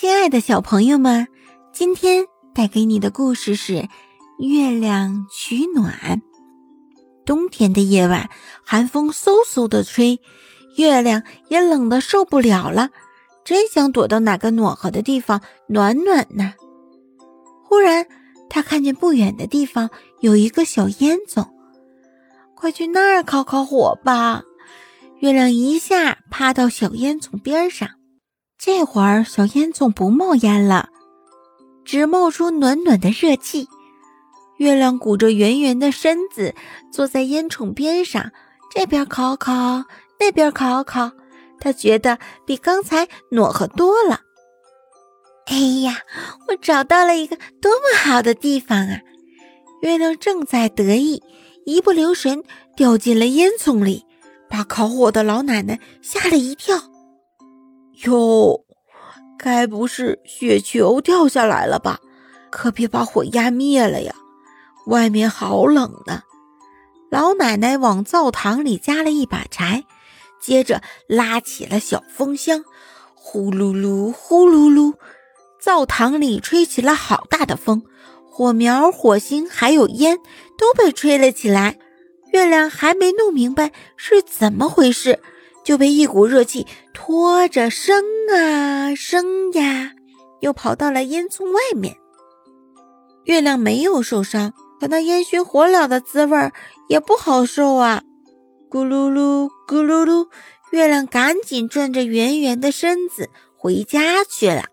亲爱的小朋友们，今天带给你的故事是《月亮取暖》。冬天的夜晚，寒风嗖嗖的吹，月亮也冷得受不了了，真想躲到哪个暖和的地方暖暖呢。忽然，他看见不远的地方有一个小烟囱，快去那儿烤烤火吧！月亮一下趴到小烟囱边上。这会儿，小烟囱不冒烟了，只冒出暖暖的热气。月亮鼓着圆圆的身子，坐在烟囱边上，这边烤烤，那边烤烤。他觉得比刚才暖和多了。哎呀，我找到了一个多么好的地方啊！月亮正在得意，一不留神掉进了烟囱里，把烤火的老奶奶吓了一跳。哟，该不是雪球掉下来了吧？可别把火压灭了呀！外面好冷呢。老奶奶往灶堂里加了一把柴，接着拉起了小风箱，呼噜噜，呼噜噜，灶堂里吹起了好大的风，火苗、火星还有烟都被吹了起来。月亮还没弄明白是怎么回事。就被一股热气拖着升啊升呀，又跑到了烟囱外面。月亮没有受伤，可那烟熏火燎的滋味也不好受啊！咕噜噜，咕噜噜，月亮赶紧转着圆圆的身子回家去了。